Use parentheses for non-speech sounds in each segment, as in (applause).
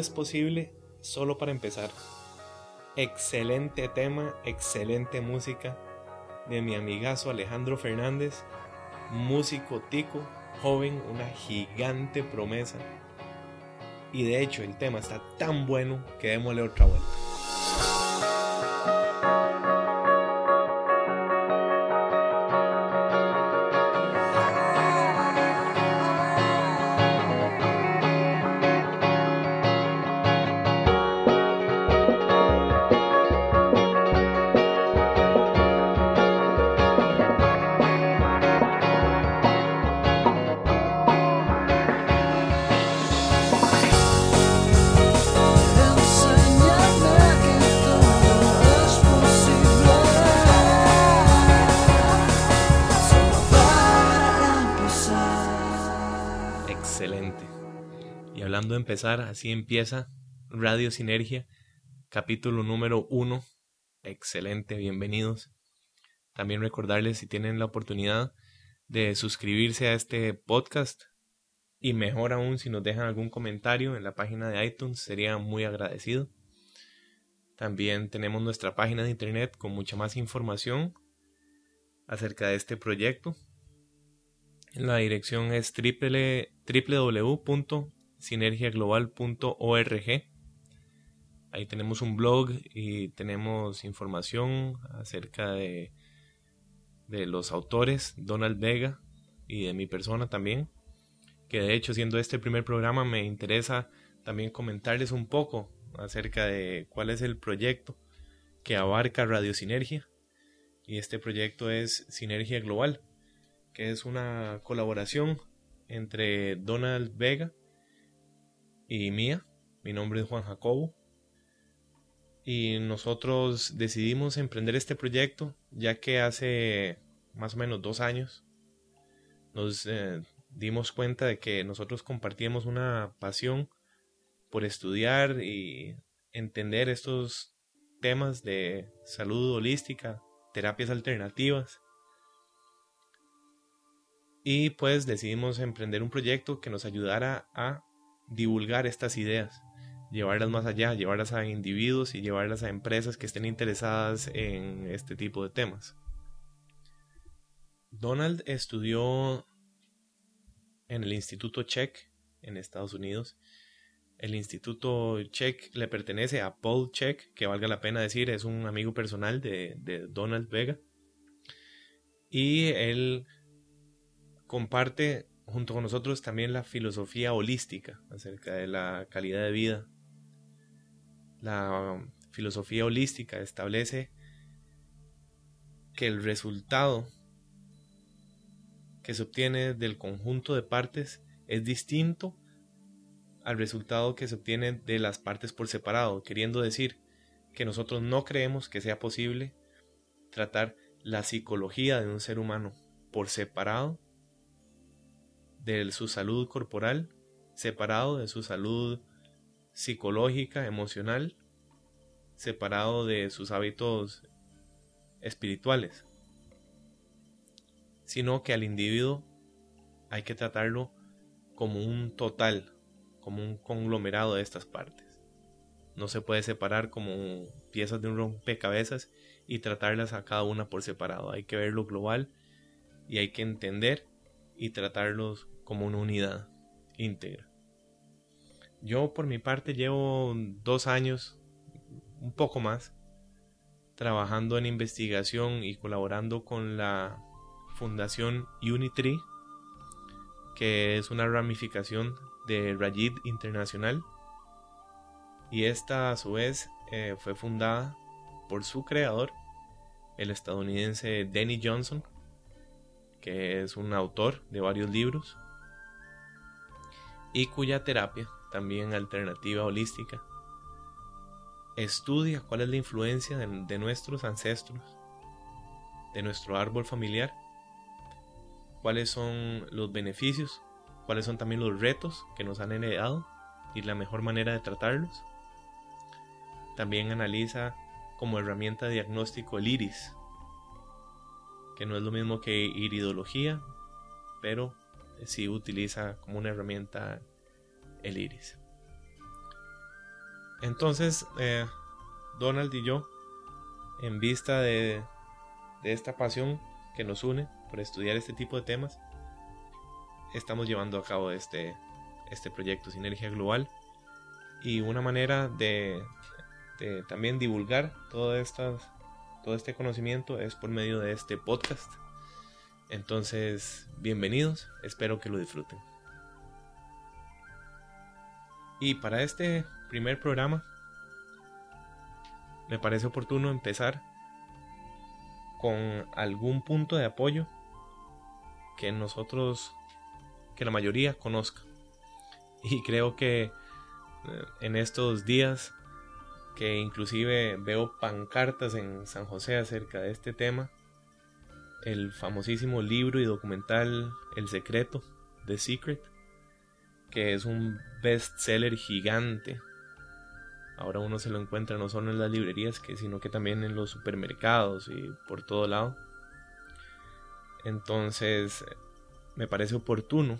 es posible solo para empezar. Excelente tema, excelente música de mi amigazo Alejandro Fernández, músico tico, joven, una gigante promesa. Y de hecho el tema está tan bueno que démosle otra vuelta. Empezar, así empieza Radio Sinergia, capítulo número uno. Excelente, bienvenidos. También recordarles si tienen la oportunidad de suscribirse a este podcast y mejor aún si nos dejan algún comentario en la página de iTunes, sería muy agradecido. También tenemos nuestra página de internet con mucha más información acerca de este proyecto. La dirección es www sinergiaglobal.org. Ahí tenemos un blog y tenemos información acerca de, de los autores, Donald Vega y de mi persona también. Que de hecho, siendo este el primer programa, me interesa también comentarles un poco acerca de cuál es el proyecto que abarca Radio Sinergia. Y este proyecto es Sinergia Global, que es una colaboración entre Donald Vega y mía. Mi nombre es Juan Jacobo. Y nosotros decidimos emprender este proyecto ya que hace más o menos dos años nos eh, dimos cuenta de que nosotros compartíamos una pasión por estudiar y entender estos temas de salud holística, terapias alternativas. Y pues decidimos emprender un proyecto que nos ayudara a divulgar estas ideas, llevarlas más allá, llevarlas a individuos y llevarlas a empresas que estén interesadas en este tipo de temas. Donald estudió en el Instituto Check en Estados Unidos. El Instituto Check le pertenece a Paul Check, que valga la pena decir, es un amigo personal de, de Donald Vega. Y él comparte junto con nosotros también la filosofía holística acerca de la calidad de vida. La filosofía holística establece que el resultado que se obtiene del conjunto de partes es distinto al resultado que se obtiene de las partes por separado, queriendo decir que nosotros no creemos que sea posible tratar la psicología de un ser humano por separado de su salud corporal, separado de su salud psicológica, emocional, separado de sus hábitos espirituales, sino que al individuo hay que tratarlo como un total, como un conglomerado de estas partes. No se puede separar como piezas de un rompecabezas y tratarlas a cada una por separado. Hay que verlo global y hay que entender y tratarlos como una unidad íntegra. Yo por mi parte llevo dos años, un poco más, trabajando en investigación y colaborando con la Fundación Unitree, que es una ramificación de Rajid Internacional. Y esta a su vez eh, fue fundada por su creador, el estadounidense Denny Johnson, que es un autor de varios libros y cuya terapia, también alternativa holística, estudia cuál es la influencia de, nuestros ancestros, de nuestro árbol familiar, cuáles son los beneficios, cuáles son también los retos que nos han heredado y la mejor manera de tratarlos. También analiza como herramienta de diagnóstico el iris, que no es lo mismo que iridología, pero sí utiliza como una herramienta el iris. Entonces, eh, Donald y yo, en vista de, de esta pasión que nos une por estudiar este tipo de temas, estamos llevando a cabo este, este proyecto Sinergia Global y una manera de, de también divulgar todo, estas, todo este conocimiento es por medio de este podcast. Entonces, bienvenidos, espero que lo disfruten. Y para este primer programa, me parece oportuno empezar con algún punto de apoyo que nosotros, que la mayoría conozca. Y creo que eh, en estos días que inclusive veo pancartas en San José acerca de este tema, el famosísimo libro y documental El Secreto, The Secret, que es un bestseller gigante. Ahora uno se lo encuentra no solo en las librerías, sino que también en los supermercados y por todo lado. Entonces, me parece oportuno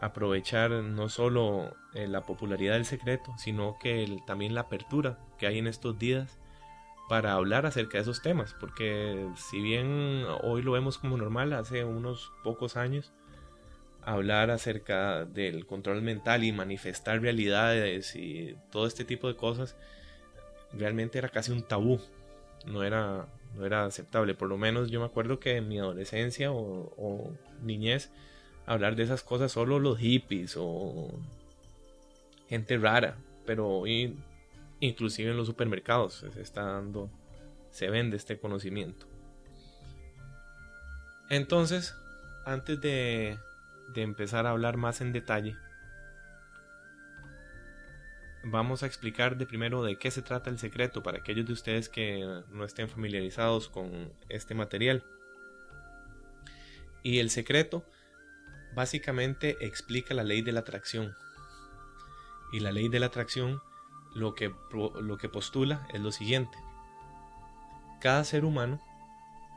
aprovechar no solo eh, la popularidad del secreto, sino que también la apertura que hay en estos días para hablar acerca de esos temas, porque si bien hoy lo vemos como normal, hace unos pocos años hablar acerca del control mental y manifestar realidades y todo este tipo de cosas realmente era casi un tabú no era no era aceptable. Por lo menos yo me acuerdo que en mi adolescencia o, niñez hablar de esas cosas solo los hippies o gente rara pero hoy inclusive en los supermercados se está dando se vende este conocimiento entonces antes de de empezar a hablar más en detalle, vamos a explicar de primero de qué se trata el secreto para aquellos de ustedes que no estén familiarizados con este material. Y el secreto básicamente explica la ley de la atracción. Y la ley de la atracción lo que, lo que postula es lo siguiente. Cada ser humano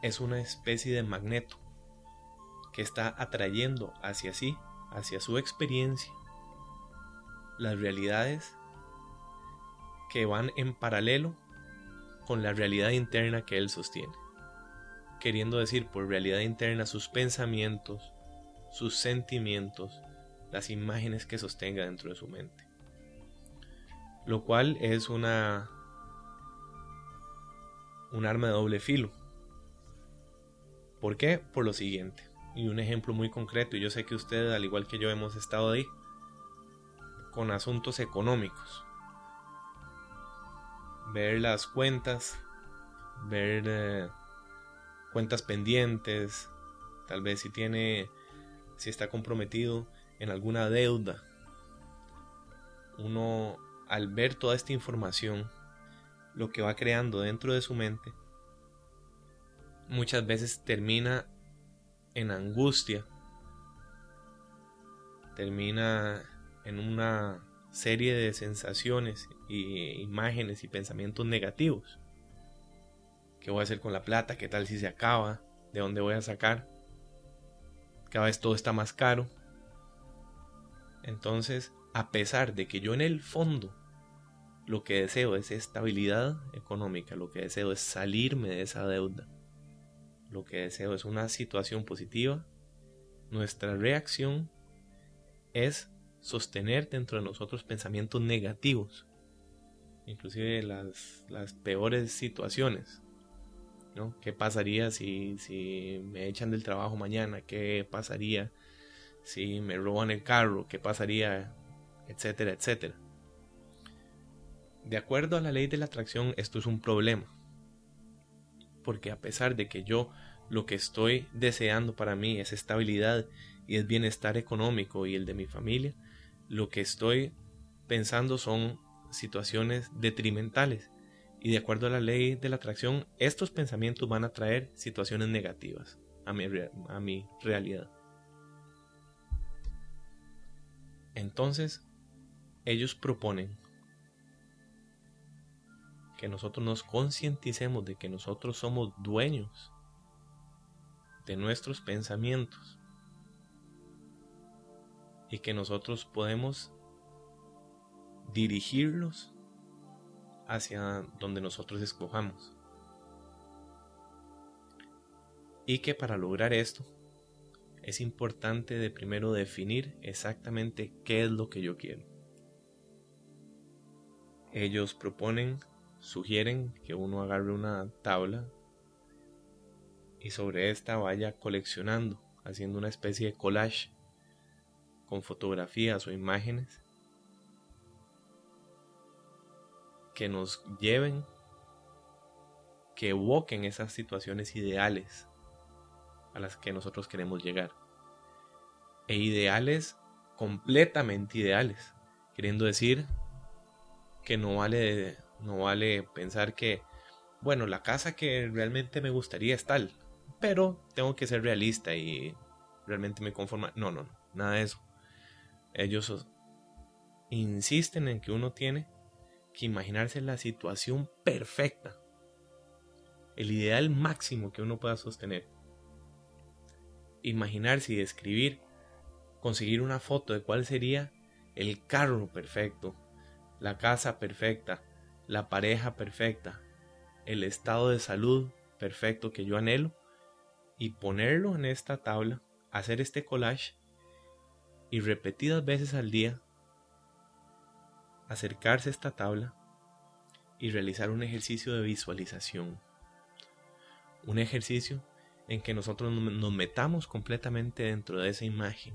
es una especie de magneto que está atrayendo hacia sí, hacia su experiencia, las realidades que van en paralelo con la realidad interna que él sostiene. Queriendo decir por realidad interna sus pensamientos, sus sentimientos, las imágenes que sostenga dentro de su mente. Lo cual es una un arma de doble filo. ¿Por qué? Por lo siguiente y un ejemplo muy concreto, yo sé que usted, al igual que yo, hemos estado ahí, con asuntos económicos. Ver las cuentas, ver eh, cuentas pendientes, tal vez si tiene, si está comprometido en alguna deuda. Uno, al ver toda esta información, lo que va creando dentro de su mente, muchas veces termina en angustia, termina en una serie de sensaciones y imágenes y pensamientos negativos. ¿Qué voy a hacer con la plata? ¿Qué tal si se acaba? ¿De dónde voy a sacar? Cada vez todo está más caro. Entonces, a pesar de que yo en el fondo lo que deseo es estabilidad económica, lo que deseo es salirme de esa deuda, lo que deseo es una situación positiva, nuestra reacción es sostener dentro de nosotros pensamientos negativos, inclusive las, las peores situaciones. ¿no? ¿Qué pasaría si, si me echan del trabajo mañana? ¿Qué pasaría si me roban el carro? ¿Qué pasaría? Etcétera, etcétera. De acuerdo a la ley de la atracción, esto es un problema porque a pesar de que yo lo que estoy deseando para mí es estabilidad y es bienestar económico y el de mi familia, lo que estoy pensando son situaciones detrimentales. Y de acuerdo a la ley de la atracción, estos pensamientos van a traer situaciones negativas a mi, a mi realidad. Entonces, ellos proponen que nosotros nos concienticemos de que nosotros somos dueños de nuestros pensamientos y que nosotros podemos dirigirlos hacia donde nosotros escojamos. Y que para lograr esto es importante de primero definir exactamente qué es lo que yo quiero. Ellos proponen, sugieren que uno agarre una tabla y sobre esta vaya coleccionando, haciendo una especie de collage con fotografías o imágenes que nos lleven, que evoquen esas situaciones ideales a las que nosotros queremos llegar. E ideales completamente ideales, queriendo decir que no vale no vale pensar que bueno, la casa que realmente me gustaría es tal, pero tengo que ser realista y realmente me conforma. No, no, no, nada de eso. Ellos insisten en que uno tiene que imaginarse la situación perfecta, el ideal máximo que uno pueda sostener. Imaginarse y describir, conseguir una foto de cuál sería el carro perfecto, la casa perfecta, la pareja perfecta, el estado de salud perfecto que yo anhelo y ponerlo en esta tabla, hacer este collage y repetidas veces al día acercarse a esta tabla y realizar un ejercicio de visualización. Un ejercicio en que nosotros nos metamos completamente dentro de esa imagen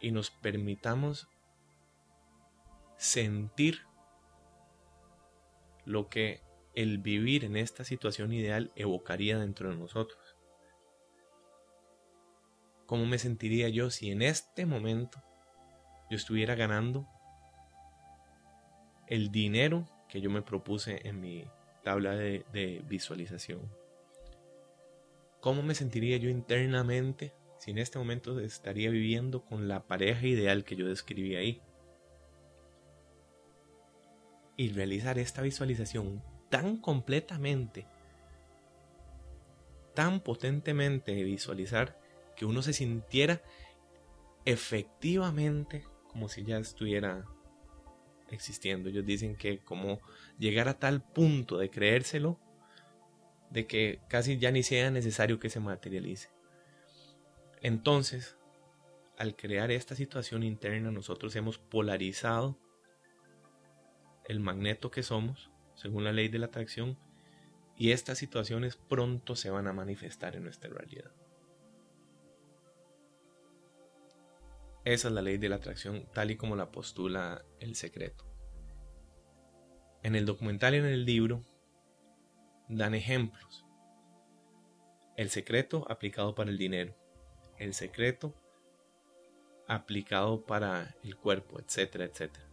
y nos permitamos sentir lo que el vivir en esta situación ideal evocaría dentro de nosotros. ¿Cómo me sentiría yo si en este momento yo estuviera ganando el dinero que yo me propuse en mi tabla de, visualización? ¿Cómo me sentiría yo internamente si en este momento estaría viviendo con la pareja ideal que yo describí ahí? Y realizar esta visualización tan completamente, tan potentemente de visualizar que uno se sintiera efectivamente como si ya estuviera existiendo. Ellos dicen que como llegar a tal punto de creérselo, de que casi ya ni sea necesario que se materialice. Entonces, al crear esta situación interna, nosotros hemos polarizado el magneto que somos, según la ley de la atracción, y estas situaciones pronto se van a manifestar en nuestra realidad. Esa es la ley de la atracción tal y como la postula el secreto. En el documental y en el libro dan ejemplos. El secreto aplicado para el dinero. El secreto aplicado para el cuerpo, etcétera, etcétera.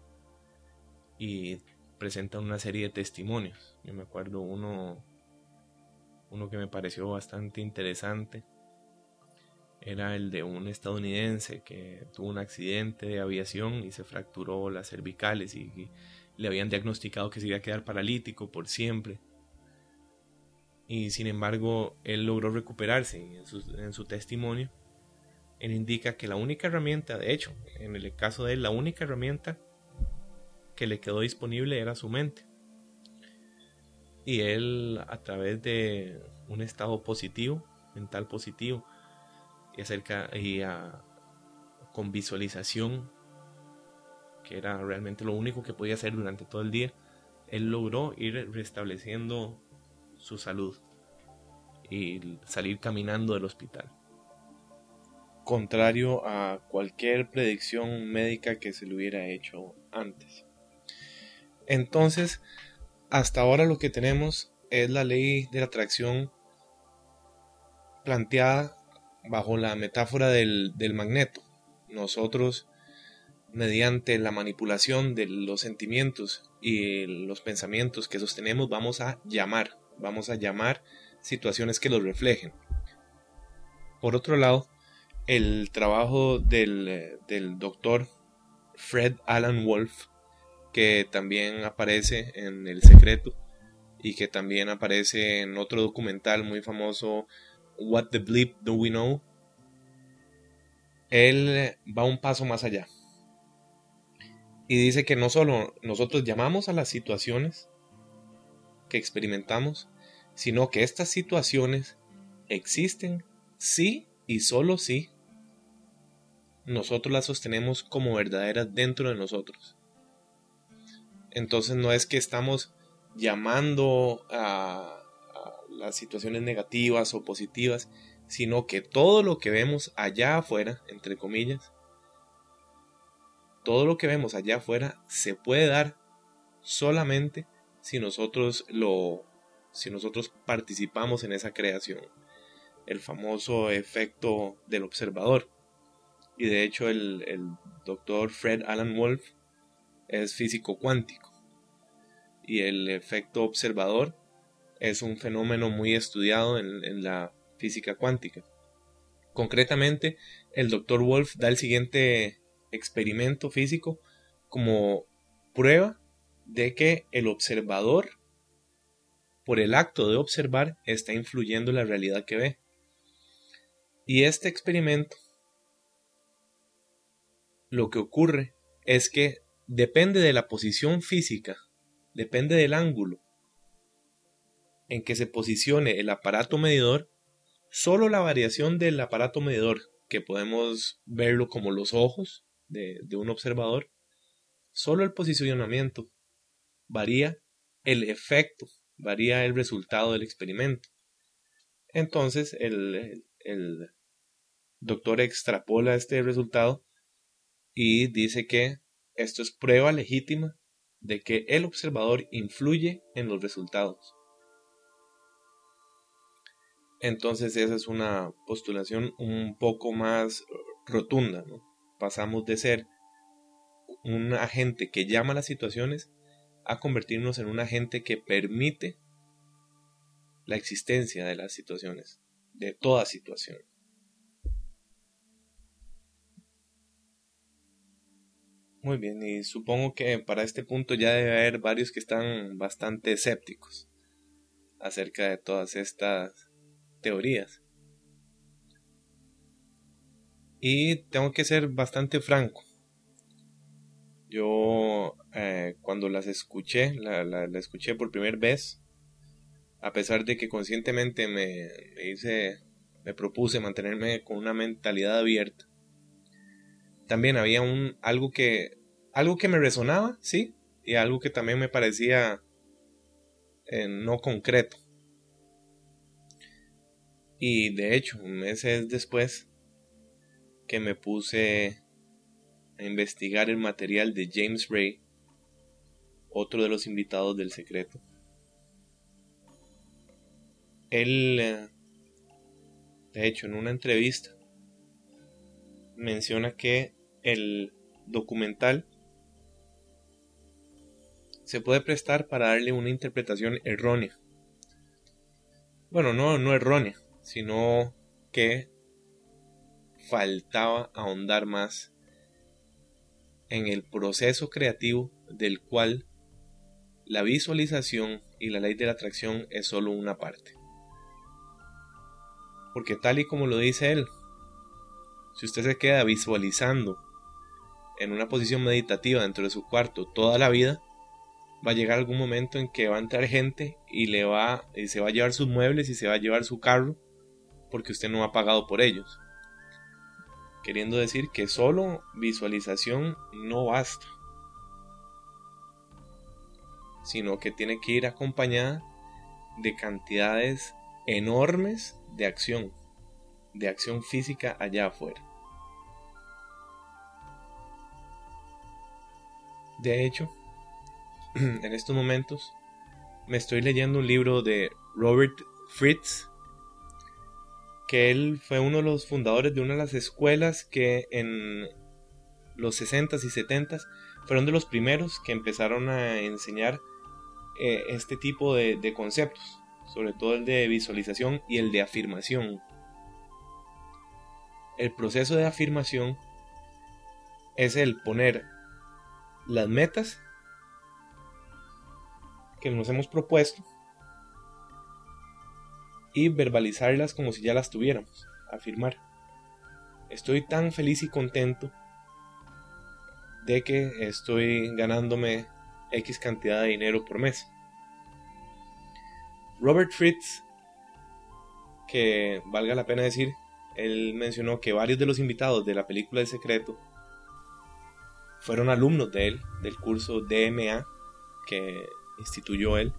Y presentan una serie de testimonios. Yo me acuerdo uno, uno que me pareció bastante interesante era el de un estadounidense que tuvo un accidente de aviación y se fracturó las cervicales y, le habían diagnosticado que se iba a quedar paralítico por siempre. Y sin embargo, él logró recuperarse en su, en su testimonio, él indica que la única herramienta, de hecho, en el caso de él, la única herramienta que le quedó disponible era su mente. Y él, a través de un estado positivo, mental positivo, y acerca y con visualización que era realmente lo único que podía hacer durante todo el día él logró ir restableciendo su salud y salir caminando del hospital contrario a cualquier predicción médica que se le hubiera hecho antes entonces hasta ahora lo que tenemos es la ley de la atracción planteada bajo la metáfora del, magneto. Nosotros, mediante la manipulación de los sentimientos y los pensamientos que sostenemos, vamos a llamar, vamos a llamar situaciones que los reflejen. Por otro lado, el trabajo del, del doctor Fred Alan Wolf, que también aparece en El Secreto y que también aparece en otro documental muy famoso What the Bleep Do We Know, él va un paso más allá. Y dice que no solo nosotros llamamos a las situaciones que experimentamos, sino que estas situaciones existen sí y solo sí nosotros las sostenemos como verdaderas dentro de nosotros. Entonces no es que estamos llamando a, las situaciones negativas o positivas, sino que todo lo que vemos allá afuera, entre comillas, todo lo que vemos allá afuera se puede dar solamente si nosotros lo si nosotros participamos en esa creación. El famoso efecto del observador. Y de hecho el, doctor Fred Alan Wolf es físico cuántico. Y el efecto observador es un fenómeno muy estudiado en, en la física cuántica. Concretamente, el doctor Wolf da el siguiente experimento físico como prueba de que el observador, por el acto de observar, está influyendo en la realidad que ve. Y este experimento, lo que ocurre es que depende de la posición física, depende del ángulo en que se posicione el aparato medidor, solo la variación del aparato medidor, que podemos verlo como los ojos de, un observador, solo el posicionamiento varía el efecto, varía el resultado del experimento. Entonces el, el doctor extrapola este resultado y dice que esto es prueba legítima de que el observador influye en los resultados. Entonces esa es una postulación un poco más rotunda. Pasamos de ser un agente que llama las situaciones a convertirnos en un agente que permite la existencia de las situaciones, de toda situación. Muy bien, y supongo que para este punto ya debe haber varios que están bastante escépticos acerca de todas estas teorías. Y tengo que ser bastante franco. Yo eh, cuando las escuché, la, la, escuché por primera vez, a pesar de que conscientemente me, hice, me propuse mantenerme con una mentalidad abierta, también había un algo que algo que me resonaba, sí, y algo que también me parecía eh, no concreto. Y de hecho, meses después que me puse a investigar el material de James Ray, otro de los invitados del secreto. Él, eh, de hecho, en una entrevista, menciona que el documental se puede prestar para darle una interpretación errónea. Bueno, no, no errónea, sino que faltaba ahondar más en el proceso creativo del cual la visualización y la ley de la atracción es solo una parte. Porque tal y como lo dice él, si usted se queda visualizando en una posición meditativa dentro de su cuarto toda la vida, va a llegar algún momento en que va a entrar gente y le va y se va a llevar sus muebles y se va a llevar su carro porque usted no ha pagado por ellos queriendo decir que solo visualización no basta, sino que tiene que ir acompañada de cantidades enormes de acción, de acción física allá afuera. De hecho, (clears throat) en estos momentos me estoy leyendo un libro de Robert Fritz que él fue uno de los fundadores de una de las escuelas que en los 60s y 70s fueron de los primeros que empezaron a enseñar eh, este tipo de, de conceptos, sobre todo el de visualización y el de afirmación. El proceso de afirmación es el poner las metas que nos hemos propuesto y verbalizarlas como si ya las tuviéramos, afirmar. Estoy tan feliz y contento de que estoy ganándome X cantidad de dinero por mes. Robert Fritz, que valga la pena decir, él mencionó que varios de los invitados de la película El Secreto fueron alumnos de él, del curso DMA que instituyó él.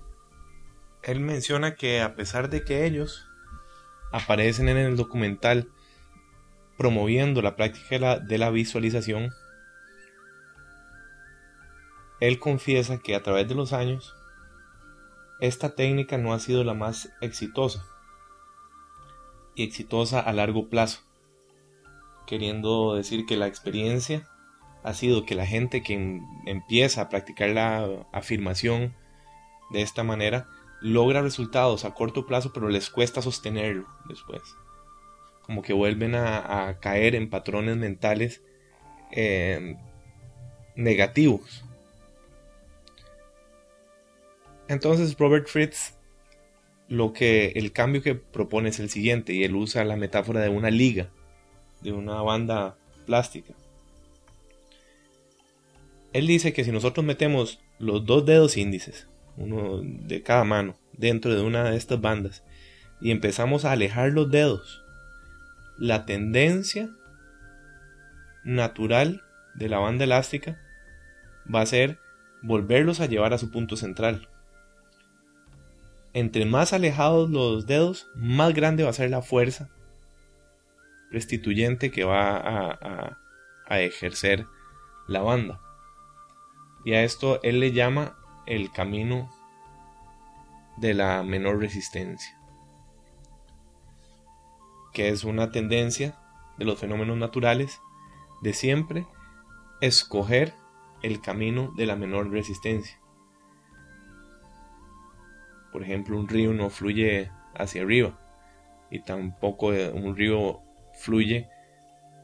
Él menciona que a pesar de que ellos aparecen en el documental promoviendo la práctica de la visualización, él confiesa que a través de los años esta técnica no ha sido la más exitosa y exitosa a largo plazo, queriendo decir que la experiencia ha sido que la gente que empieza a practicar la afirmación de esta manera logra resultados a corto plazo, pero les cuesta sostenerlo después. Como que vuelven a, caer en patrones mentales eh, negativos. Entonces Robert Fritz lo que el cambio que propone es el siguiente y él usa la metáfora de una liga, de una banda plástica. Él dice que si nosotros metemos los dos dedos índices, uno de cada mano, dentro de una de estas bandas y empezamos a alejar los dedos, la tendencia natural de la banda elástica va a ser volverlos a llevar a su punto central entre más alejados los dedos, más grande va a ser la fuerza restituyente que va a, ejercer la banda. Y a esto él le llama el camino de la menor resistencia, que es una tendencia de los fenómenos naturales de siempre escoger el camino de la menor resistencia. Por ejemplo, un río no fluye hacia arriba y tampoco un río fluye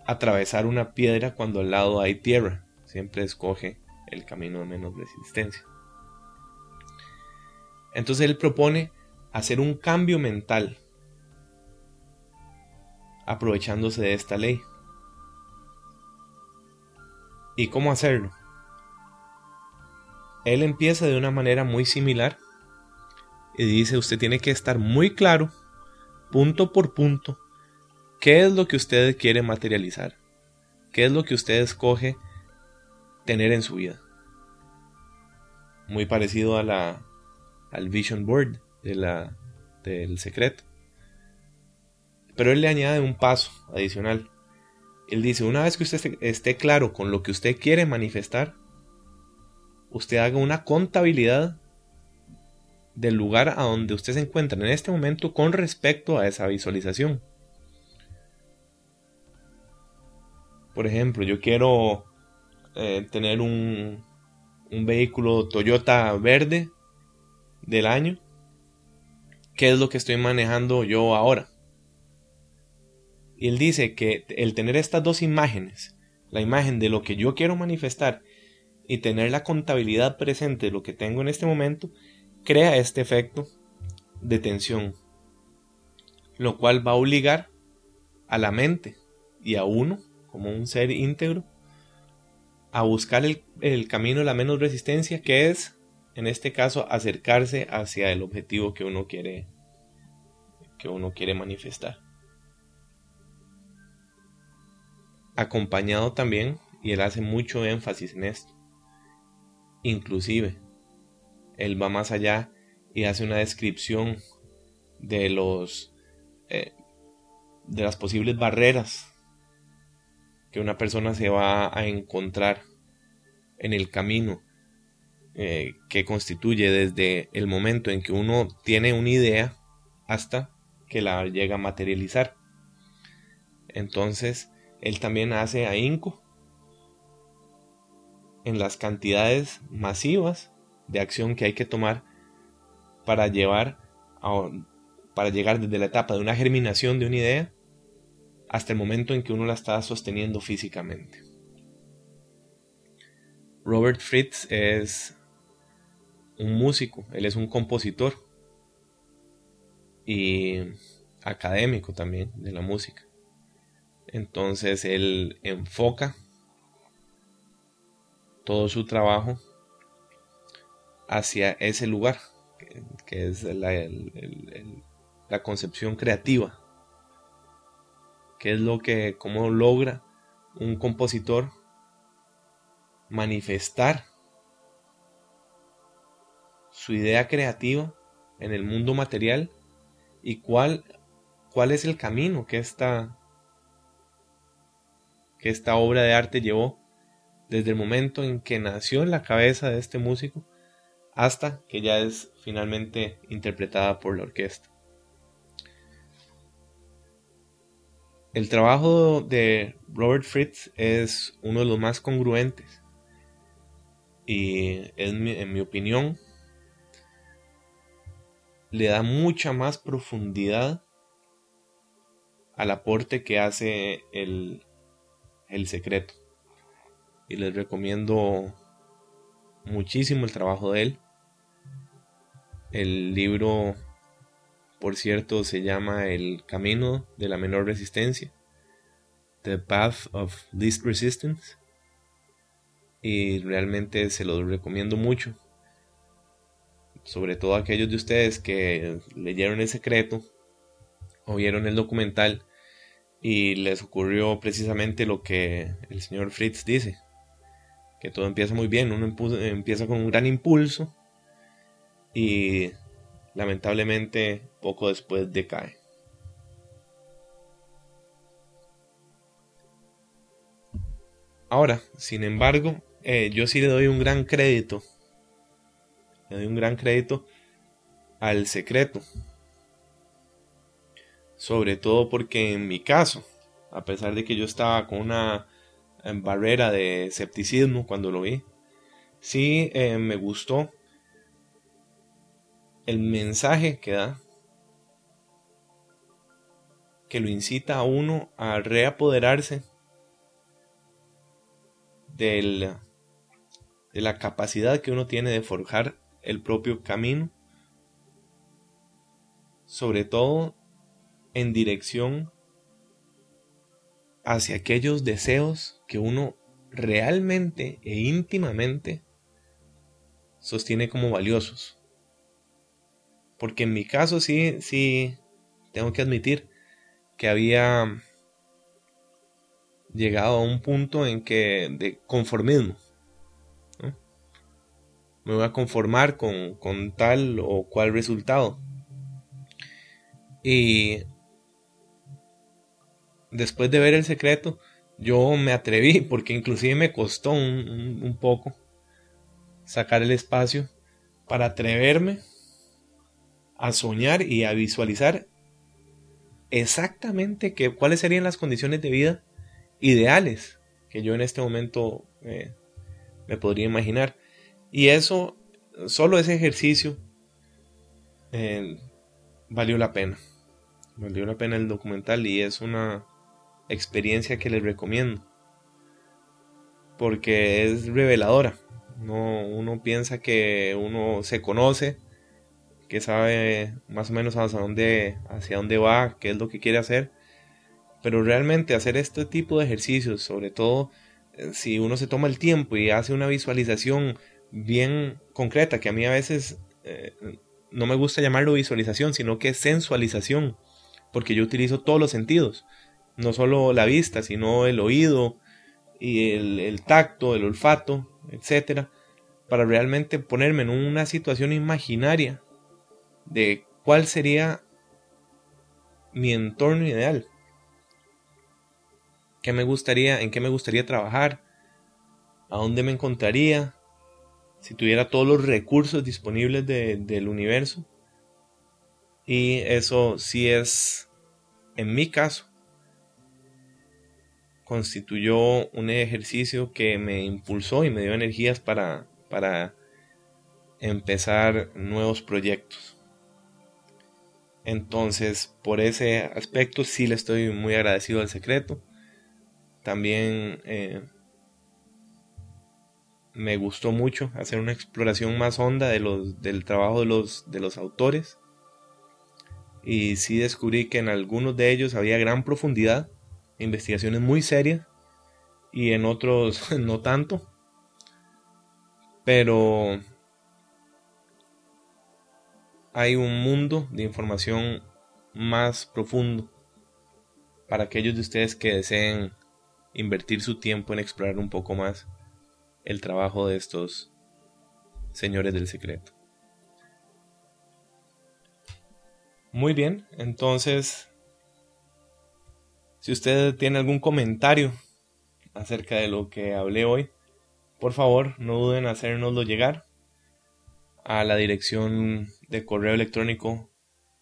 atravesar una piedra cuando al lado hay tierra. Siempre escoge el camino de menos resistencia. Entonces él propone hacer un cambio mental aprovechándose de esta ley. ¿Y cómo hacerlo? Él empieza de una manera muy similar y dice, usted tiene que estar muy claro, punto por punto, qué es lo que usted quiere materializar, qué es lo que usted escoge tener en su vida. Muy parecido a la, al vision board de la, del secreto. Pero él le añade un paso adicional. Él dice, una vez que usted esté claro con lo que usted quiere manifestar, usted haga una contabilidad del lugar a donde usted se encuentra en este momento con respecto a esa visualización. Por ejemplo, yo quiero eh, tener un, un vehículo Toyota verde del año. ¿Qué es lo que estoy manejando yo ahora? Y él dice que el tener estas dos imágenes, la imagen de lo que yo quiero manifestar y tener la contabilidad presente de lo que tengo en este momento, crea este efecto de tensión, lo cual va a obligar a la mente y a uno, como un ser íntegro, a buscar el, camino de la menos resistencia, que es, en este caso, acercarse hacia el objetivo que uno quiere, que uno quiere manifestar. Acompañado también, y él hace mucho énfasis en esto, inclusive él va más allá y hace una descripción de los eh, de las posibles barreras que una persona se va a encontrar en el camino eh, que constituye desde el momento en que uno tiene una idea hasta que la llega a materializar. Entonces, él también hace ahínco en las cantidades masivas de acción que hay que tomar para llevar para llegar desde la etapa de una germinación de una idea hasta el momento en que uno la está sosteniendo físicamente. Robert Fritz es un músico, él es un compositor y académico también de la música. Entonces él enfoca todo su trabajo hacia ese lugar, que, es la, la concepción creativa, que es lo que, cómo logra un compositor manifestar su idea creativa en el mundo material y cuál, cuál es el camino que esta, que esta obra de arte llevó desde el momento en que nació en la cabeza de este músico hasta que ya es finalmente interpretada por la orquesta. El trabajo de Robert Fritz es uno de los más congruentes y en mi opinión le da mucha más profundidad al aporte que hace el, el secreto. Y les recomiendo muchísimo el trabajo de él. El libro, por cierto, se llama El Camino de la Menor Resistencia. The Path of Least Resistance. Y realmente se lo recomiendo mucho sobre todo aquellos de ustedes que leyeron el secreto o vieron el documental y les ocurrió precisamente lo que el señor Fritz dice, que todo empieza muy bien, uno empieza con un gran impulso y lamentablemente poco después decae. Ahora, sin embargo, eh, yo sí le doy un gran crédito le doy un gran crédito al secreto. Sobre todo porque en mi caso, a pesar de que yo estaba con una eh, barrera de escepticismo cuando lo vi, sí eh, me gustó el mensaje que da, que lo incita a uno a reapoderarse de la capacidad que uno tiene de forjar el propio camino, sobre todo en dirección hacia aquellos deseos que uno realmente e íntimamente sostiene como valiosos. Porque en mi caso sí, sí, tengo que admitir que había llegado a un punto en que de conformismo me voy a conformar con, tal o cual resultado. Y después de ver el secreto, yo me atreví, (laughs) porque inclusive me costó un, poco sacar el espacio para atreverme a soñar y a visualizar exactamente que, cuáles serían las condiciones de vida ideales que yo en este momento eh, me podría imaginar. Y eso, solo ese ejercicio, eh, valió la pena. Valió la pena el documental y es una experiencia que les recomiendo. Porque es reveladora. No, uno piensa que uno se conoce, que sabe más o menos hacia dónde, hacia dónde va, qué es lo que quiere hacer. Pero realmente hacer este tipo de ejercicios, sobre todo eh, si uno se toma el tiempo y hace una visualización bien concreta, que a mí a veces eh, no me gusta llamarlo visualización, sino que es sensualización, porque yo utilizo todos los sentidos, no solo la vista, sino el oído y el, tacto, el olfato, etcétera, para realmente ponerme en una situación imaginaria de cuál sería mi entorno ideal. ¿Qué me gustaría, en qué me gustaría trabajar? ¿A dónde me encontraría? si tuviera todos los recursos disponibles del universo. Y eso sí es, en mi caso, constituyó un ejercicio que me impulsó y me dio energías para, para empezar nuevos proyectos. Entonces, por ese aspecto sí le estoy muy agradecido al secreto. También eh, me gustó mucho hacer una exploración más honda de los, del trabajo de los, de los autores. Y sí descubrí que en algunos de ellos había gran profundidad, investigaciones muy serias, y en otros (laughs) no tanto. Pero hay un mundo de información más profundo para aquellos de ustedes que deseen invertir su tiempo en explorar un poco más el trabajo de estos señores del secreto. Muy bien, entonces, si usted tiene algún comentario acerca de lo que hablé hoy, por favor no duden en hacérnoslo llegar a la dirección de correo electrónico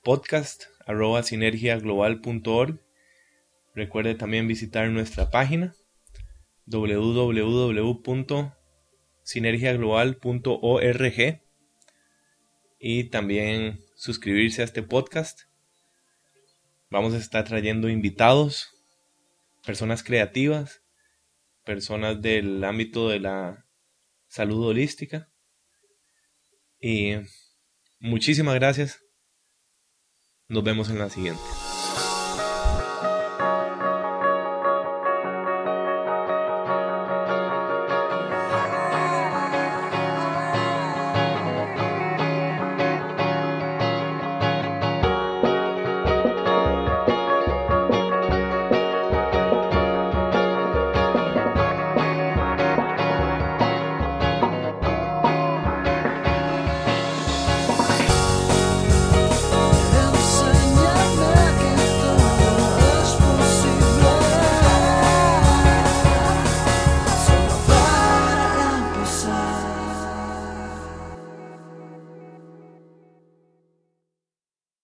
podcast sinergiaglobal.org. Recuerde también visitar nuestra página www.sinergiaglobal.org y también suscribirse a este podcast. Vamos a estar trayendo invitados, personas creativas, personas del ámbito de la salud holística. Y muchísimas gracias. Nos vemos en la siguiente.